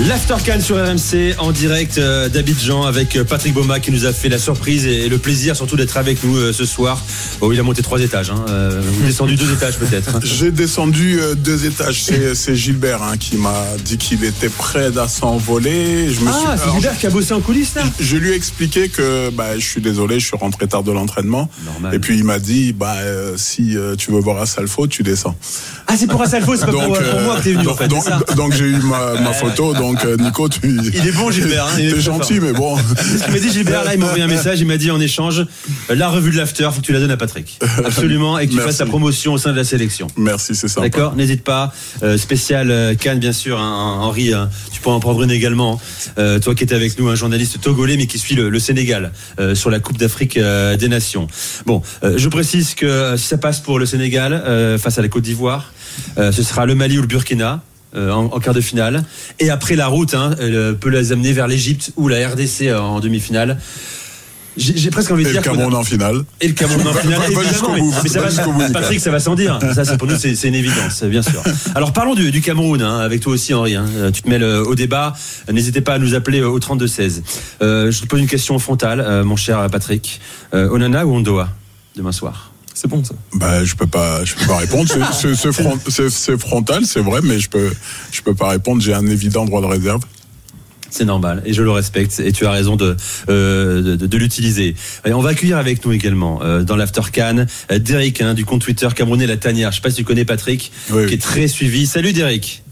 L'Aftercan sur RMC en direct euh, d'Abidjan avec euh, Patrick Boma qui nous a fait la surprise et le plaisir surtout d'être avec nous euh, ce soir. Oh, il a monté trois étages, hein. vous descendu deux étages peut-être. J'ai descendu deux étages. C'est Gilbert hein, qui m'a dit qu'il était prêt à s'envoler. Ah, c'est Gilbert qui a bossé en coulisses là. Je, lui ai expliqué que bah, je suis désolé, je suis rentré tard de l'entraînement. Et puis il m'a dit bah si tu veux voir Assalfo, tu descends. Ah c'est pour Assalfo, c'est pas pour, moi que t'es venu donc, en fait. Donc, donc j'ai eu ma, ma photo. Donc Nico, tu. Il est bon Gilbert. Hein, T'es gentil, mais bon. C'est ce qu'il m'a dit Gilbert. Là, il m'a envoyé un message. Il m'a dit en échange la revue de l'after. Faut que tu la donnes à Patrick. Absolument, et que tu fasses ta promotion au sein de la sélection. Merci, c'est ça. D'accord. N'hésite pas. Euh, spécial euh, Cannes, bien sûr. Hein, Henri, hein. tu pourras en prendre une également. Euh, toi qui étais avec nous, un journaliste togolais, mais qui suit le, Sénégal euh, sur la Coupe d'Afrique euh, des Nations. Bon, je précise que si ça passe pour le Sénégal face à la Côte d'Ivoire, ce sera le Mali ou le Burkina. Euh, en, quart de finale. Et après la route hein, elle peut les amener vers l'Égypte ou la RDC euh, en demi-finale. J'ai presque envie de dire. Et le Cameroun en finale. Et le Cameroun en finale. Mais, ça va, Patrick, ça va sans dire. Ça, pour nous, c'est une évidence, bien sûr. Alors, parlons du, Cameroun, hein, avec toi aussi, Henri. Hein. Tu te mêles euh, au débat. N'hésitez pas à nous appeler au 32-16. Euh, je te pose une question frontale, mon cher Patrick. Onana ou Ondoa, demain soir? C'est bon ça. Bah, je peux pas, je peux pas répondre. C'est frontal, c'est vrai, mais je peux, je peux pas répondre. J'ai un évident droit de réserve. C'est normal et je le respecte et tu as raison de, euh, de, l'utiliser. on va accueillir avec nous également euh, dans l'After Can euh, Derek hein, du compte Twitter Camerounais La Tanière. Je sais pas si tu connais Patrick, qui est très suivi. Salut Derek.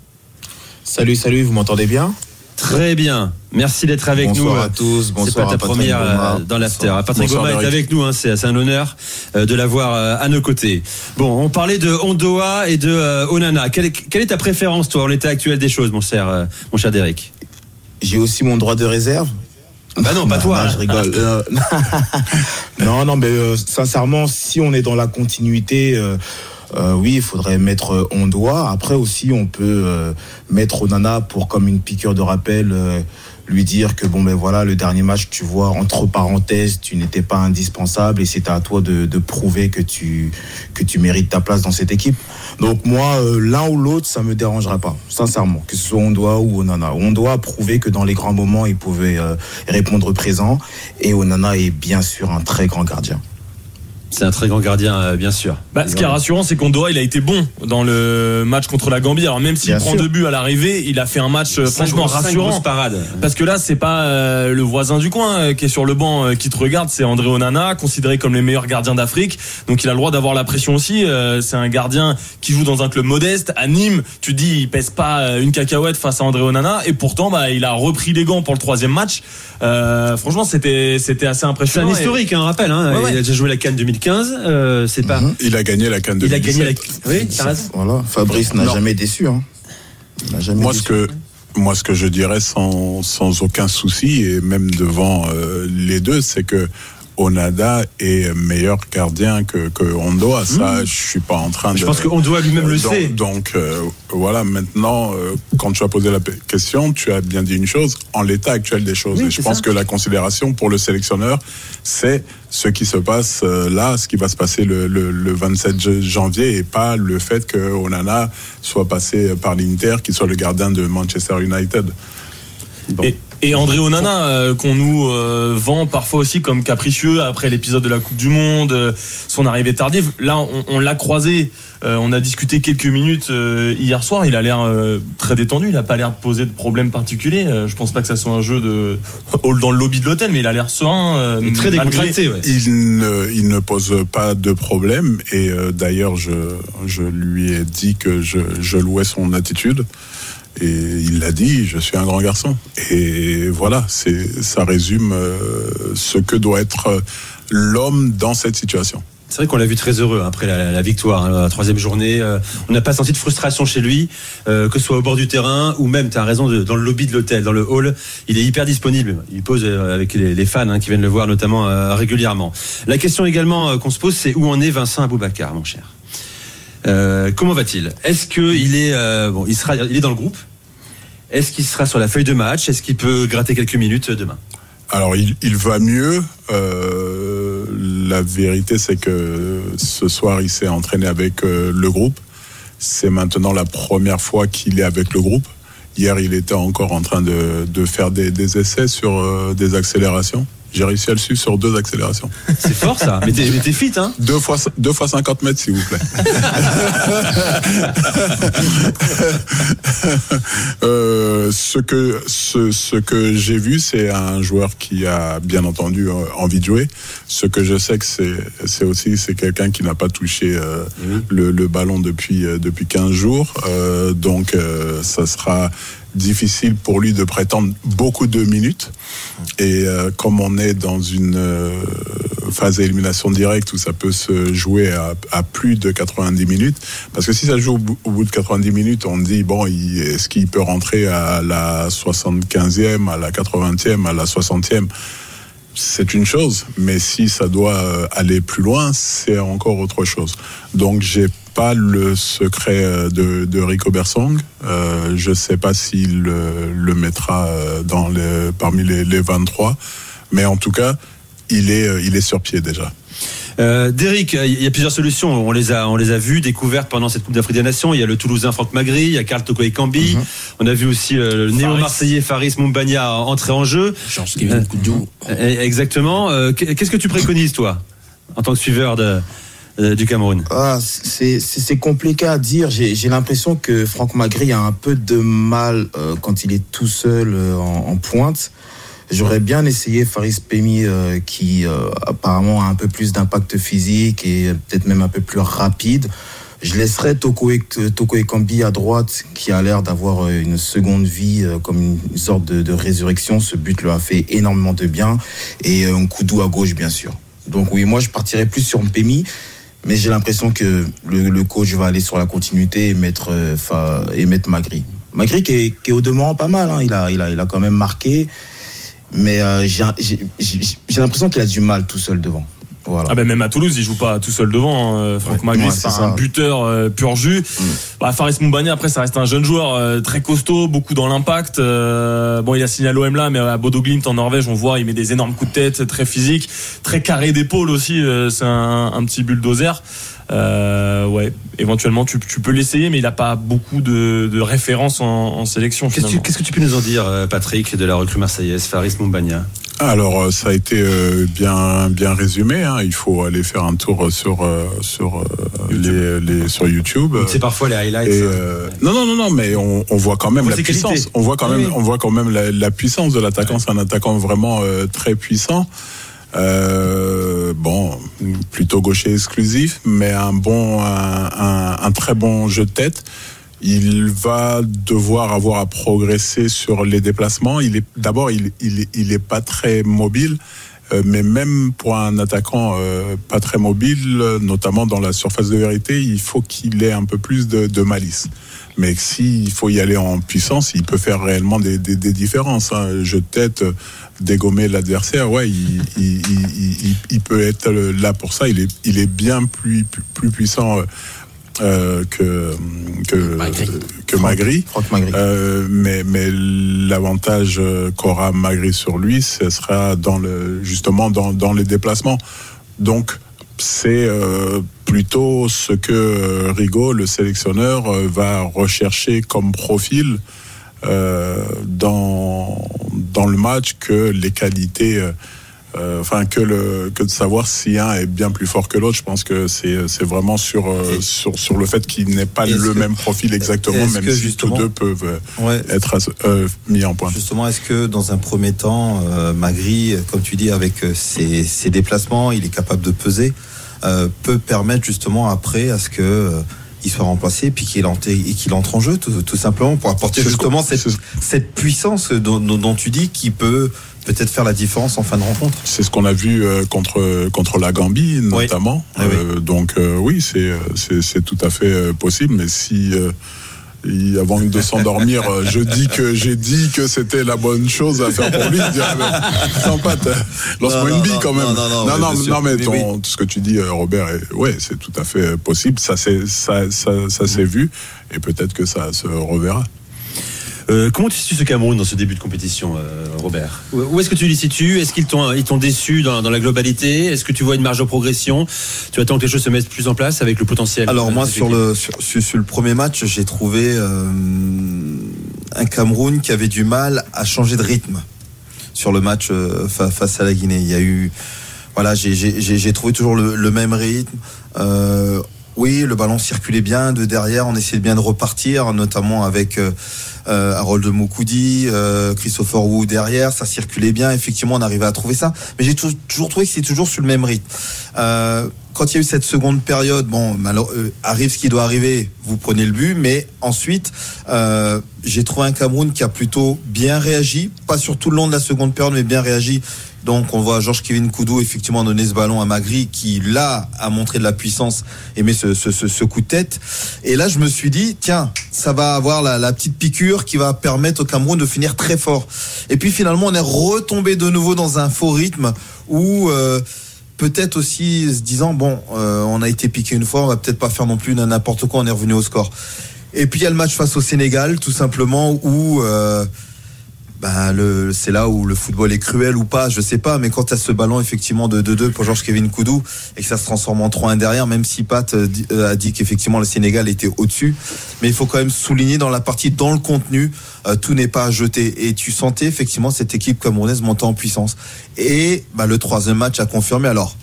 Salut, salut, vous m'entendez bien? Très bien. Merci d'être avec nous. Bonsoir à tous. Bonsoir. C'est pas ta première euh, dans l'after. Patrick Goma est avec nous. Hein, c'est un honneur euh, de l'avoir euh, à nos côtés. Bon, on parlait de Ondoa et de Onana. Quelle est, ta préférence, toi, en l'état actuel des choses, mon cher, mon cher Derek J'ai aussi mon droit de réserve. Bah non, pas toi. je rigole. non, non, mais sincèrement, si on est dans la continuité. Euh, oui, il faudrait mettre Ondoa. Après aussi, on peut euh, mettre Onana pour comme une piqûre de rappel, euh, lui dire que bon ben voilà, le dernier match, tu vois, entre parenthèses, tu n'étais pas indispensable et c'était à toi de, prouver que tu mérites ta place dans cette équipe. Donc moi, l'un ou l'autre, ça me dérangerait pas, sincèrement, que ce soit Ondoa ou Onana. On doit prouver que dans les grands moments, il pouvait répondre présent et Onana est bien sûr un très grand gardien. C'est un très grand gardien, euh, bien sûr. Bah, ce qui est rassurant, c'est qu'Ondoa, il a été bon dans le match contre la Gambie. Alors même s'il prend deux buts à l'arrivée, il a fait un match euh, franchement rassurant. Parade. Parce que là, c'est pas euh, le voisin du coin qui est sur le banc qui te regarde, c'est André Onana, considéré comme les meilleurs gardiens d'Afrique. Donc il a le droit d'avoir la pression aussi. c'est un gardien qui joue dans un club modeste à Nîmes. Tu dis, il pèse pas une cacahuète face à André Onana, et pourtant, bah, il a repris les gants pour le troisième match. franchement, c'était c'était assez impressionnant. C'est un historique, un hein, rappel. Hein. Il a déjà joué la Cannes 2015. 15, euh, c'est pas. Mhm. Il a gagné la canne de Il a gagné la. Oui, Voilà, Fabrice n'a jamais déçu. Hein. Jamais moi, ce que moi, ce que je dirais sans, sans aucun souci et même devant euh, les deux, c'est que Onada est meilleur gardien que, que Ondoa. Ça, hmm. je suis pas en train de. Je pense que Ondoa lui-même le donc, sait. Donc euh, voilà, maintenant, euh, quand tu as posé la question, tu as bien dit une chose. En l'état actuel des choses, et je pense que la considération pour le sélectionneur, c'est ce qui se passe euh, là, ce qui va se passer le, le, le 27 janvier, et pas le fait que Onana soit passé par l'Inter, qu'il soit le gardien de Manchester United. Bon. Et André Onana, euh, qu'on nous euh, vend parfois aussi comme capricieux après l'épisode de la Coupe du Monde, euh, son arrivée tardive. Là, on, l'a croisé, on a discuté quelques minutes hier soir. Il a l'air très détendu, il n'a pas l'air de poser de problème particulier. je pense pas que ça soit un jeu de dans le lobby de l'hôtel, mais il a l'air serein. très décontracté. Il, ne, il ne pose pas de problème. Et d'ailleurs, je, je lui ai dit que je, je louais son attitude. Et il l'a dit, je suis un grand garçon. Et voilà, ça résume euh, ce que doit être l'homme dans cette situation. C'est vrai qu'on l'a vu très heureux hein, après la, victoire, hein, la troisième journée. Euh, on n'a pas senti de frustration chez lui, euh, que ce soit au bord du terrain ou même, tu as raison, dans le lobby de l'hôtel, dans le hall. Il est hyper disponible. Il pose avec les, fans hein, qui viennent le voir notamment régulièrement. La question également qu'on se pose, c'est où en est Vincent Aboubacar, mon cher? Comment va-t-il? Est-ce qu'il est, bon, il il est dans le groupe? Est-ce qu'il sera sur la feuille de match? Est-ce qu'il peut gratter quelques minutes demain? Alors, il, va mieux. Euh, la vérité, c'est que ce soir, il s'est entraîné avec euh, le groupe. C'est maintenant la première fois qu'il est avec le groupe. Hier, il était encore en train de, faire des, essais sur euh, des accélérations. J'ai réussi à le suivre sur deux accélérations. C'est fort ça. mais t'es mais t'es fit, hein Deux fois, deux fois 50 mètres, s'il vous plaît. Euh, ce que, ce, ce que j'ai vu, c'est un joueur qui a bien entendu euh, envie de jouer. Ce que je sais que c'est, c'est aussi c'est quelqu'un qui n'a pas touché euh, le, le ballon depuis euh, depuis 15 jours. Euh, donc euh, ça sera difficile pour lui de prétendre beaucoup de minutes. Et euh, comme on est dans une euh, phase d'élimination directe où ça peut se jouer à, plus de 90 minutes, parce que si ça joue au bout, de 90 minutes, on dit, bon, est-ce qu'il peut rentrer à la 75e, à la 80e, à la 60e c'est une chose, mais si ça doit euh, aller plus loin, c'est encore autre chose. Donc j'ai pas le secret euh, de, de Rico Bersong. Euh, je sais pas s'il le, le mettra dans parmi les, les 23, mais en tout cas, il est, il est sur pied déjà. Euh, Derek, il y a plusieurs solutions. On les a, on les a vues, découvertes pendant cette Coupe d'Afrique des Nations. Il y a le Toulousain Franck Magri, il y a Karl Toko Ekambi. Mm -hmm. On a vu aussi le néo-marseillais Faris Moumbania entrer en jeu. Euh, exactement. Euh, Qu'est-ce que tu préconises, toi, en tant que suiveur de, euh, du Cameroun? Ah, C'est compliqué à dire. J'ai l'impression que Franck Magri a un peu de mal euh, quand il est tout seul euh, en, en, pointe. J'aurais bien essayé Faris Pemi euh, qui euh, apparemment a un peu plus d'impact physique et peut-être même un peu plus rapide. Je laisserais Toko, Ekambi à droite qui a l'air d'avoir une seconde vie euh, comme une sorte de, résurrection. Ce but lui a fait énormément de bien. Et un coup doux à gauche bien sûr. Donc oui, moi je partirais plus sur Mpemi. Mais j'ai l'impression que le, coach va aller sur la continuité et mettre, euh, et mettre Magri. Magri qui est, qui est au demeurant pas mal. Hein. Il, a, il, a, il a quand même marqué. Mais euh, j'ai l'impression qu'il a du mal tout seul devant. Voilà. Ah ben même à Toulouse, il joue pas tout seul devant. Hein. Franck ouais, c'est un buteur euh, pur jus. Mm. Bah, Faris Moumbani, après, ça reste un jeune joueur euh, très costaud, beaucoup dans l'impact. Euh, bon, il a signé à l'OM là, mais à Bodo Glimt en Norvège, on voit, il met des énormes coups de tête, très physique, très carré d'épaule aussi. Euh, c'est un, un, petit bulldozer. Euh, ouais, éventuellement tu, tu peux l'essayer, mais il n'a pas beaucoup de, de références en, en sélection. Qu'est-ce que, que tu peux nous en dire, Patrick, de la recrue marseillaise, Faris Moumbania alors ça a été bien bien résumé. Hein. Il faut aller faire un tour sur sur les, les, sur YouTube. C'est parfois les highlights. Et, euh, non non non non, mais on, on voit quand même la puissance. On voit quand même oui. on voit quand même la, la puissance de l'attaquant. C'est un attaquant vraiment euh, très puissant. Euh, bon, plutôt gaucher exclusif, mais un bon, un, un, un très bon jeu de tête il va devoir avoir à progresser sur les déplacements. Il est d'abord, il, il, il est pas très mobile, euh, mais même pour un attaquant euh, pas très mobile, notamment dans la surface de vérité, il faut qu'il ait un peu plus de, de malice. Mais s'il faut y aller en puissance, il peut faire réellement des, des, des différences. Hein. Jeu de tête, dégommer l'adversaire, ouais, il, il, il, peut être là pour ça. Il est, il est bien plus, plus, plus puissant. Euh, que que Magri. que Magri, Magri. Euh, mais mais l'avantage qu'aura Magri sur lui ce sera dans le justement dans dans les déplacements donc c'est euh, plutôt ce que Rigaud le sélectionneur va rechercher comme profil dans dans le match que les qualités euh, enfin que le que de savoir si un est bien plus fort que l'autre. Je pense que c'est c'est vraiment sur euh, sur sur le fait qu'il n'ait pas le que, même profil exactement même si tous deux peuvent ouais, être euh, mis en point justement est-ce que dans un premier temps euh, Magri comme tu dis avec ses, ses déplacements il est capable de peser peut permettre justement après à ce que il soit remplacé puis qu'il entre, qu'il entre en jeu tout, tout, simplement pour apporter justement cette, cette puissance dont, dont, tu dis qui peut peut-être faire la différence en fin de rencontre. C'est ce qu'on a vu euh, contre contre la Gambie notamment. Oui. Euh, oui. Donc euh, oui, c'est c'est tout à fait possible. Mais si avant de s'endormir, je dis que j'ai dit que c'était la bonne chose à faire pour lui. Sympa, lance-moi une bille quand même. Non, non, non, non, non mais ton, oui. tout ce que tu dis, Robert, est, ouais, c'est tout à fait possible. Ça, ça, ça, ça s'est vu et peut-être que ça se reverra. Euh, comment tu situes ce Cameroun dans ce début de compétition, euh, Robert? Où est-ce que tu les situes? Est-ce qu'ils t'ont ils t'ont déçu dans, dans la globalité? Est-ce que tu vois une marge de progression? Tu attends que les choses se mettent plus en place avec le potentiel Alors euh, moi sur le sur, sur- le premier match, j'ai trouvé euh, un Cameroun qui avait du mal à changer de rythme sur le match euh, fa- face à la Guinée. Il y a eu voilà, j'ai- j'ai j'ai- j'ai trouvé toujours le, le même rythme. Oui, le ballon circulait bien de derrière, on essayait bien de repartir, notamment avec euh, euh, Harold Moukoudi, euh, Christopher Wu derrière, ça circulait bien. Effectivement, on arrivait à trouver ça, mais j'ai tou- toujours trouvé que c'est toujours sur le même rythme. Euh, quand il y a eu cette seconde période, bon, euh, arrive ce qui doit arriver, vous prenez le but, mais ensuite, euh, j'ai trouvé un Cameroun qui a plutôt bien réagi, pas sur tout le long de la seconde période, mais bien réagi. Donc on voit Georges Kevin Koudou effectivement donner ce ballon à Magri qui là a montré de la puissance et met ce, ce, ce, coup de tête. Et là je me suis dit tiens ça va avoir la, la petite piqûre qui va permettre au Cameroun de finir très fort. Et puis finalement on est retombé de nouveau dans un faux rythme où euh, peut-être aussi se disant bon euh, on a été piqué une fois on va peut-être pas faire non plus n'importe quoi on est revenu au score. Et puis il y a le match face au Sénégal tout simplement où euh, bah, le, c'est là où le football est cruel ou pas, je sais pas, mais quand tu ce ballon effectivement de 2-2 pour Georges Kevin Koudou et que ça se transforme en 3-1 derrière, même si Pat euh, euh, a dit qu'effectivement le Sénégal était au-dessus, mais il faut quand même souligner dans la partie, dans le contenu, euh, tout n'est pas à jeter. Et tu sentais effectivement cette équipe camerounaise monter en puissance. Et bah, le troisième match a confirmé. Alors,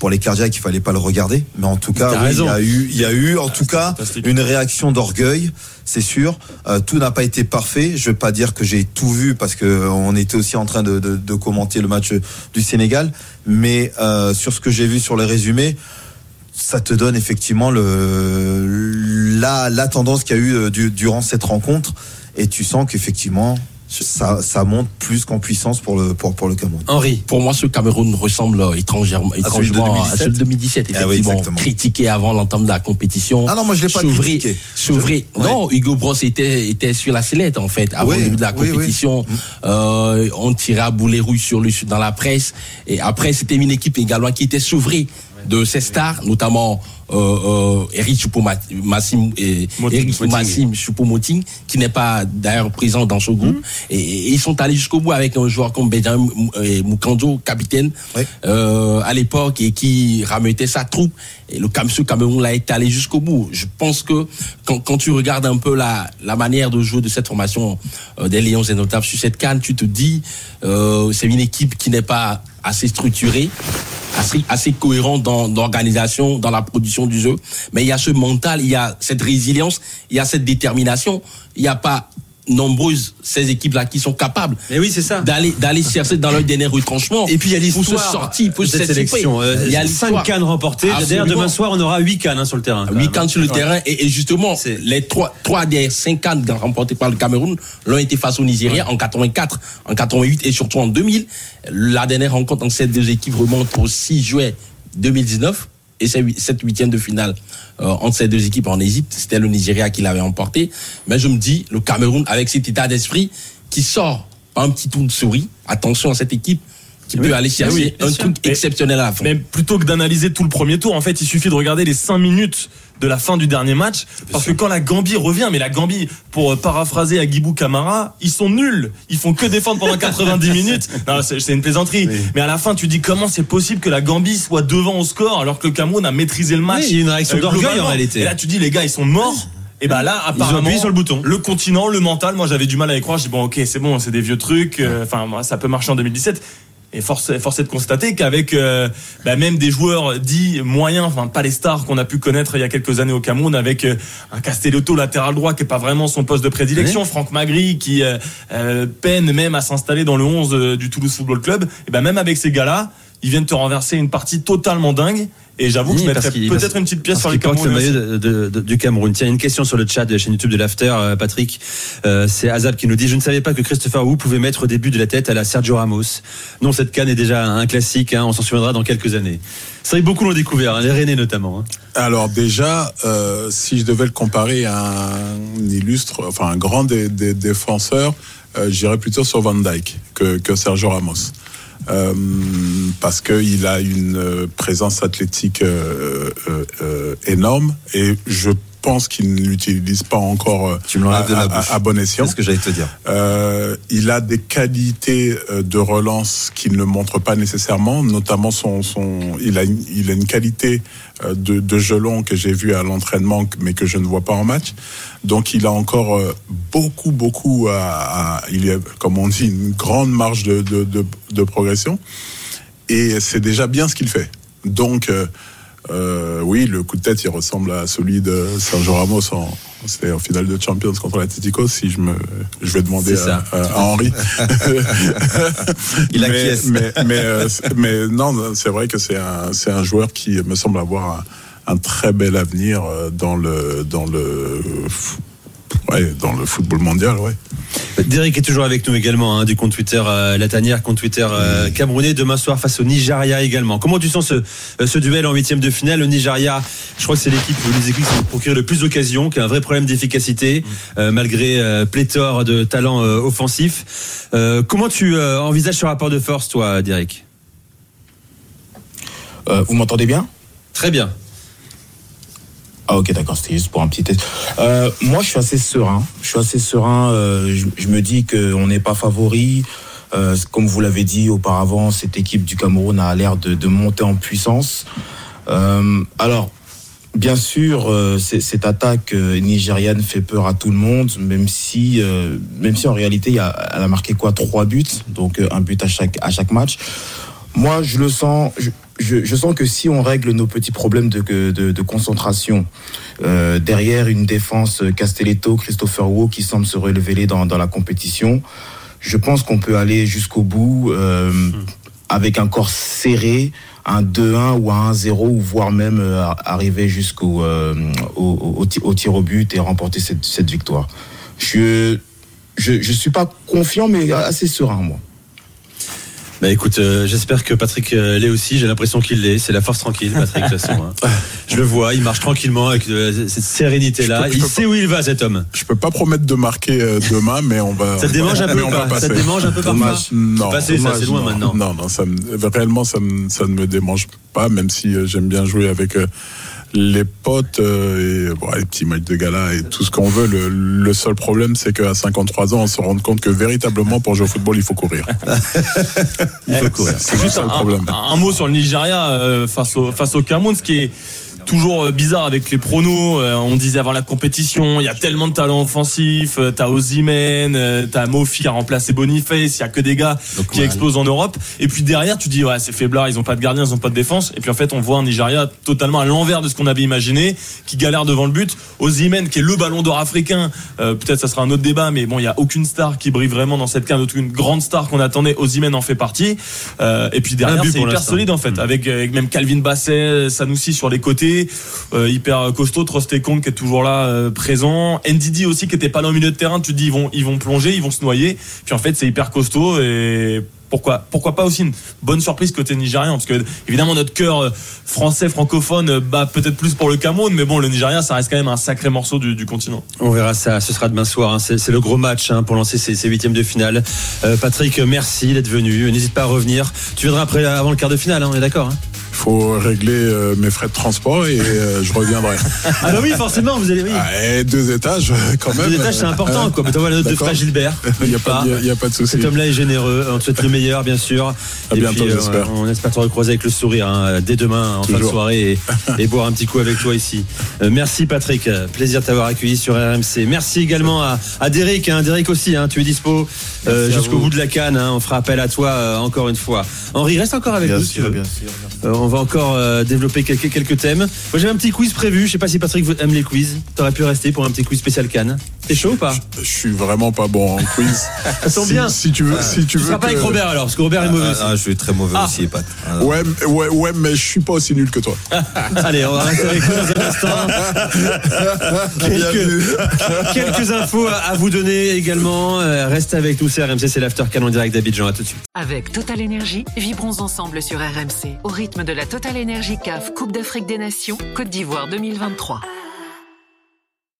pour les cardiaques, il fallait pas le regarder, mais en tout cas, oui, il y a eu, il y a eu en tout cas une réaction d'orgueil, c'est sûr. Euh, tout n'a pas été parfait. Je vais pas dire que j'ai tout vu parce que euh, on était aussi en train de, de, de commenter le match du Sénégal, mais euh, sur ce que j'ai vu sur les résumés, ça te donne effectivement le la, la tendance qu'il y a eu euh, du- durant cette rencontre, et tu sens qu'effectivement ça, ça monte plus qu'en puissance pour le pour, pour le Cameroun. Henri, Pour moi, ce Cameroun ressemble étrangèrement, À celui de étrangement à 2017. celui de 2017, Ah oui, effectivement. critiqué avant l'entame de la compétition. Ah non, moi je l'ai pas S'ouvrir- critiqué. s'ouvrir. Je- Non, Hugo Bros était, était sur la sellette, en fait, avant Oui, le début de la oui, oui. compétition. Euh, on tirait à boulet rouge sur le, dans la presse. Et après, c'était une équipe également qui était s'ouvrir de ses stars, notamment euh, euh, Eric Choupo-Massim et Choupo-Moting, qui n'est pas d'ailleurs présent dans ce groupe. Et, et ils sont allés jusqu'au bout avec un joueur comme Benjamin Mou- euh, capitaine, Oui. euh, à l'époque, et qui rameutait sa troupe. Et le ce Cameroun l'a été allé jusqu'au bout. Je pense que quand, tu regardes un peu la, manière de jouer de cette formation euh, des Lions et notables sur cette canne, tu te dis, euh, c'est une équipe qui n'est pas assez structurée, assez, assez cohérente dans l'organisation, dans la production du jeu. Mais il y a ce mental, il y a cette résilience, il y a cette détermination. Il n'y a pas nombreuses ces équipes-là qui sont capables mais oui, c'est ça. d'aller d'aller chercher dans leur dernier retranchement. Et puis il y a pour se l'histoire sortir, pour cette sélection. Euh, Il y a cinq l'histoire. cannes remportées. D'ailleurs, demain soir, on aura huit cannes hein, sur le terrain. quand Huit même. cannes sur le terrain et, et justement les trois trois des cinq cannes remportées par le Cameroun l'ont été face au Nigeria en 84, en 88 et surtout en 2000. La dernière rencontre entre ces deux équipes remonte au 6 juillet 2019 et cette huitième de finale euh, entre ces deux équipes en Égypte, c'était le Nigeria qui l'avait emporté. Mais je me dis le Cameroun avec cet état d'esprit qui sort un petit tour de souris. Attention à cette équipe qui peut aller chercher oui, un sûr. truc Mais- exceptionnel à la fin. Mais plutôt que d'analyser tout le premier tour, en fait, il suffit de regarder les 5 minutes de la fin du dernier match. Parce que quand la Gambie revient, mais la Gambie, pour euh, paraphraser Agibou Kamara, ils sont nuls. Ils font que défendre pendant 90 minutes. C'est une plaisanterie. Mais à la fin, tu dis comment c'est possible que la Gambie soit devant au score alors que le Cameroun a maîtrisé le match. Oui, il y a une réaction euh, d'orgueil, en réalité. Et là, tu dis les gars, ils sont morts. Et ben là, apparemment, appuyé sur le bouton. Le continent, le mental. Moi, j'avais du mal à y croire. Je dis bon, ok, c'est bon, c'est des vieux trucs. euh, Enfin, moi, ça peut marcher en 2017. Et force, force est de constater qu'avec euh, bah, même des joueurs dits moyens, enfin pas les stars qu'on a pu connaître il y a quelques années au Cameroun, avec euh, un Castellotto latéral droit qui est pas vraiment son poste de prédilection, Franck Magri qui euh, euh, peine même à s'installer dans le 11 euh, du Toulouse Football Club. Et ben même avec ces gars-là, ils viennent te renverser une partie totalement dingue. Et j'avoue que Oui, je mettrais peut-être parce- une petite pièce sur les porte le de- de- de- du Cameroun. Tiens, une question sur le chat de la chaîne YouTube de l'After, euh, Patrick. Euh, c'est Azab qui nous dit Je ne savais pas que Christopher Wu pouvait mettre au début de la tête à la Sergio Ramos. Non, cette canne est déjà un classique, hein, on s'en souviendra dans quelques années. C'est vrai que beaucoup l'ont découvert, hein, les Rennais notamment. hein. Alors déjà, euh, si je devais le comparer à un illustre, enfin un grand des, des défenseurs, euh, j'irais plutôt sur Van Dyke que, que Sergio Ramos. Euh, parce qu'il a une euh, présence athlétique euh, euh, euh, énorme. Et je pense qu'il ne l'utilise pas encore euh, Tu me l'enlèves de la à, à- à bon escient. C'est ce que j'allais te dire. Euh, il a des qualités euh, de relance qu'il ne montre pas nécessairement, notamment son, son il a une, il a une qualité euh, de, de jeu long que j'ai vu à l'entraînement, mais que je ne vois pas en match. Donc il a encore beaucoup, beaucoup à, à- il y a, comme on dit, une grande marge de, de, de, de progression. Et c'est déjà bien ce qu'il fait. Donc euh, oui, le coup de tête, il ressemble à celui de Sergio Ramos en, finale de Champions contre l'Atlético. Si je me, je vais demander à, ça. à- à Henri. Il mais, acquiesce. mais, mais, euh, mais non, c'est vrai que c'est un, c'est un joueur qui me semble avoir un, un très bel avenir euh, dans le, dans le, ouais, dans le football mondial, ouais. Derek est toujours avec nous également, hein, du compte Twitter euh, La Tanière, compte Twitter euh, camerounais, demain soir face au Nigeria également. Comment tu sens ce, euh, ce duel en huitième de finale? Le Nigeria, je crois que c'est l'équipe ou les équipes qui procurent le plus d'occasions, qui a un vrai problème d'efficacité, euh, malgré euh, pléthore de talents euh, offensifs. Euh, comment tu euh, envisages ce rapport de force, toi, Derek Euh, vous m'entendez bien? Très bien. Ah ok d'accord, c'était juste pour un petit test. Euh, moi je suis assez serein. Je suis assez serein. euh, je, me dis qu'on n'est pas favori. Euh, comme vous l'avez dit auparavant, cette équipe du Cameroun a l'air de, monter en puissance. Alors, bien sûr, cette attaque nigériane fait peur à tout le monde, même si, même si en réalité, elle a marqué quoi? Trois buts, donc un but à chaque, à chaque match. Moi, je le sens. Je, je sens que si on règle nos petits problèmes de, de, de concentration, euh, derrière une défense euh, Castelletto, Christopher Wu qui semble se relever dans, dans la compétition, je pense qu'on peut aller jusqu'au bout euh, avec un corps serré, un 2-1 ou un 1-0, ou voire même euh, arriver jusqu'au euh, au tir au but et remporter cette, cette victoire. Je je je suis pas confiant, mais assez serein moi. Bah écoute, euh, j'espère que Patrick euh, l'est aussi. J'ai l'impression qu'il l'est. C'est la force tranquille, Patrick. De toute façon, hein. Je le vois. Il marche tranquillement avec euh, cette peux- je Il sait où il va, cet homme. Je peux pas promettre de marquer euh, demain, mais on va. Ça te démange un peu on ou va pas Ça te démange un peu parfois. Non. passé, Dommage, loin non. maintenant. Non, non, ça me, réellement, ça, me, ça ne me démange pas, même si euh, j'aime bien jouer avec euh, les potes euh, et bon, les petits matchs de gala et tout ce qu'on veut. Le, le seul problème, c'est qu'à 53 ans, on se rend compte que véritablement, pour jouer au football, il faut courir. Il faut courir. C'est le Juste un, problème. un- un mot sur le Nigeria euh, face au face au Cameroun, ce qui est toujours euh, bizarre avec les pronos. Euh, on disait avant la compétition, il y a tellement de talents offensifs. euh, T'as Ozymen, t'as Mofi qui a remplacé Boniface. Il y a que des gars qui explosent en Europe. Et puis derrière, tu dis ouais, c'est faiblard. Ils ont pas de gardien, ils ont pas de défense. Et puis en fait, on voit un Nigeria totalement à l'envers de ce qu'on avait imaginé, qui galère devant le but. Ozymen, qui est le Ballon d'Or africain. euh, Peut-être ça sera un autre débat, mais bon, il y a aucune star qui brille vraiment dans cette carte. Aucune grande star qu'on attendait. Ozymen en fait partie. Euh, et puis derrière, c'est hyper solide en fait, avec, avec même Calvin Basset, Sanoussi sur les côtés, euh, hyper costaud, Trostekong qui est toujours là euh, présent, Ndidi aussi qui était pas là au milieu de terrain. Tu te dis ils vont ils vont plonger, ils vont se noyer. Puis en fait c'est hyper costaud et pourquoi pourquoi pas aussi une bonne surprise côté nigérian parce que évidemment notre cœur euh, français francophone euh, bat peut-être plus pour le Cameroun mais bon le Nigeria ça reste quand même un sacré morceau du, continent. On verra ça. Ce sera demain soir. hein. C'est le gros match hein, pour lancer ces, huitièmes de finale. Patrick, merci d'être venu. N'hésite pas à revenir. Tu viendras après avant le quart de finale. hein, on est d'accord faut régler euh, mes frais de transport et euh, je reviendrai. Ah bah oui, forcément. Vous allez. Oui. Ah, et deux étages, quand même. Deux étages, c'est important. Quoi. Mais t'envoies la note de. Frère Gilbert. Il n'y a, Pas. y a- il y a pas de souci. Cet homme-là est généreux. On te souhaite le meilleur, bien sûr. À et bientôt, puis, euh, j'espère. on espère te recroiser avec le sourire hein, dès demain en fin de soirée et, et boire un petit coup avec toi ici. Euh, merci Patrick. Euh, Plaisir de t'avoir accueilli sur RMC. Merci également à, à Derek. Hein. Derek aussi, hein, tu es dispo euh, jusqu'au bout de la canne. hein. On fera appel à toi euh, encore une fois. Henri, reste encore avec Bien nous. si tu sûr, veux. bien sûr. On va encore euh, développer quelques, quelques thèmes. Moi j'ai un petit quiz prévu. Je sais pas si Patrick aime les quiz. T'aurais pu rester pour un petit quiz spécial Cannes. T'es chaud ou pas Je suis vraiment pas bon en quiz. Ça sent si, bien. Si tu veux, si tu Tu veux. seras pas avec Robert alors, parce que Robert est mauvais Ah, aussi. ah, je suis très mauvais Ah. aussi, Pat. Ah, Ouais, mais- ouais, ouais, mais je suis pas aussi nul que toi. Allez, on va rester avec vous dans un instant. quelques, quelques infos à, vous donner également. Euh, restez avec nous, c'est RMC, c'est l'After Can en direct d'Abidjan. À tout de suite. Avec Total Énergie, vibrons ensemble sur RMC au rythme de la Total Énergie CAF Coupe d'Afrique des Nations Côte d'Ivoire 2023.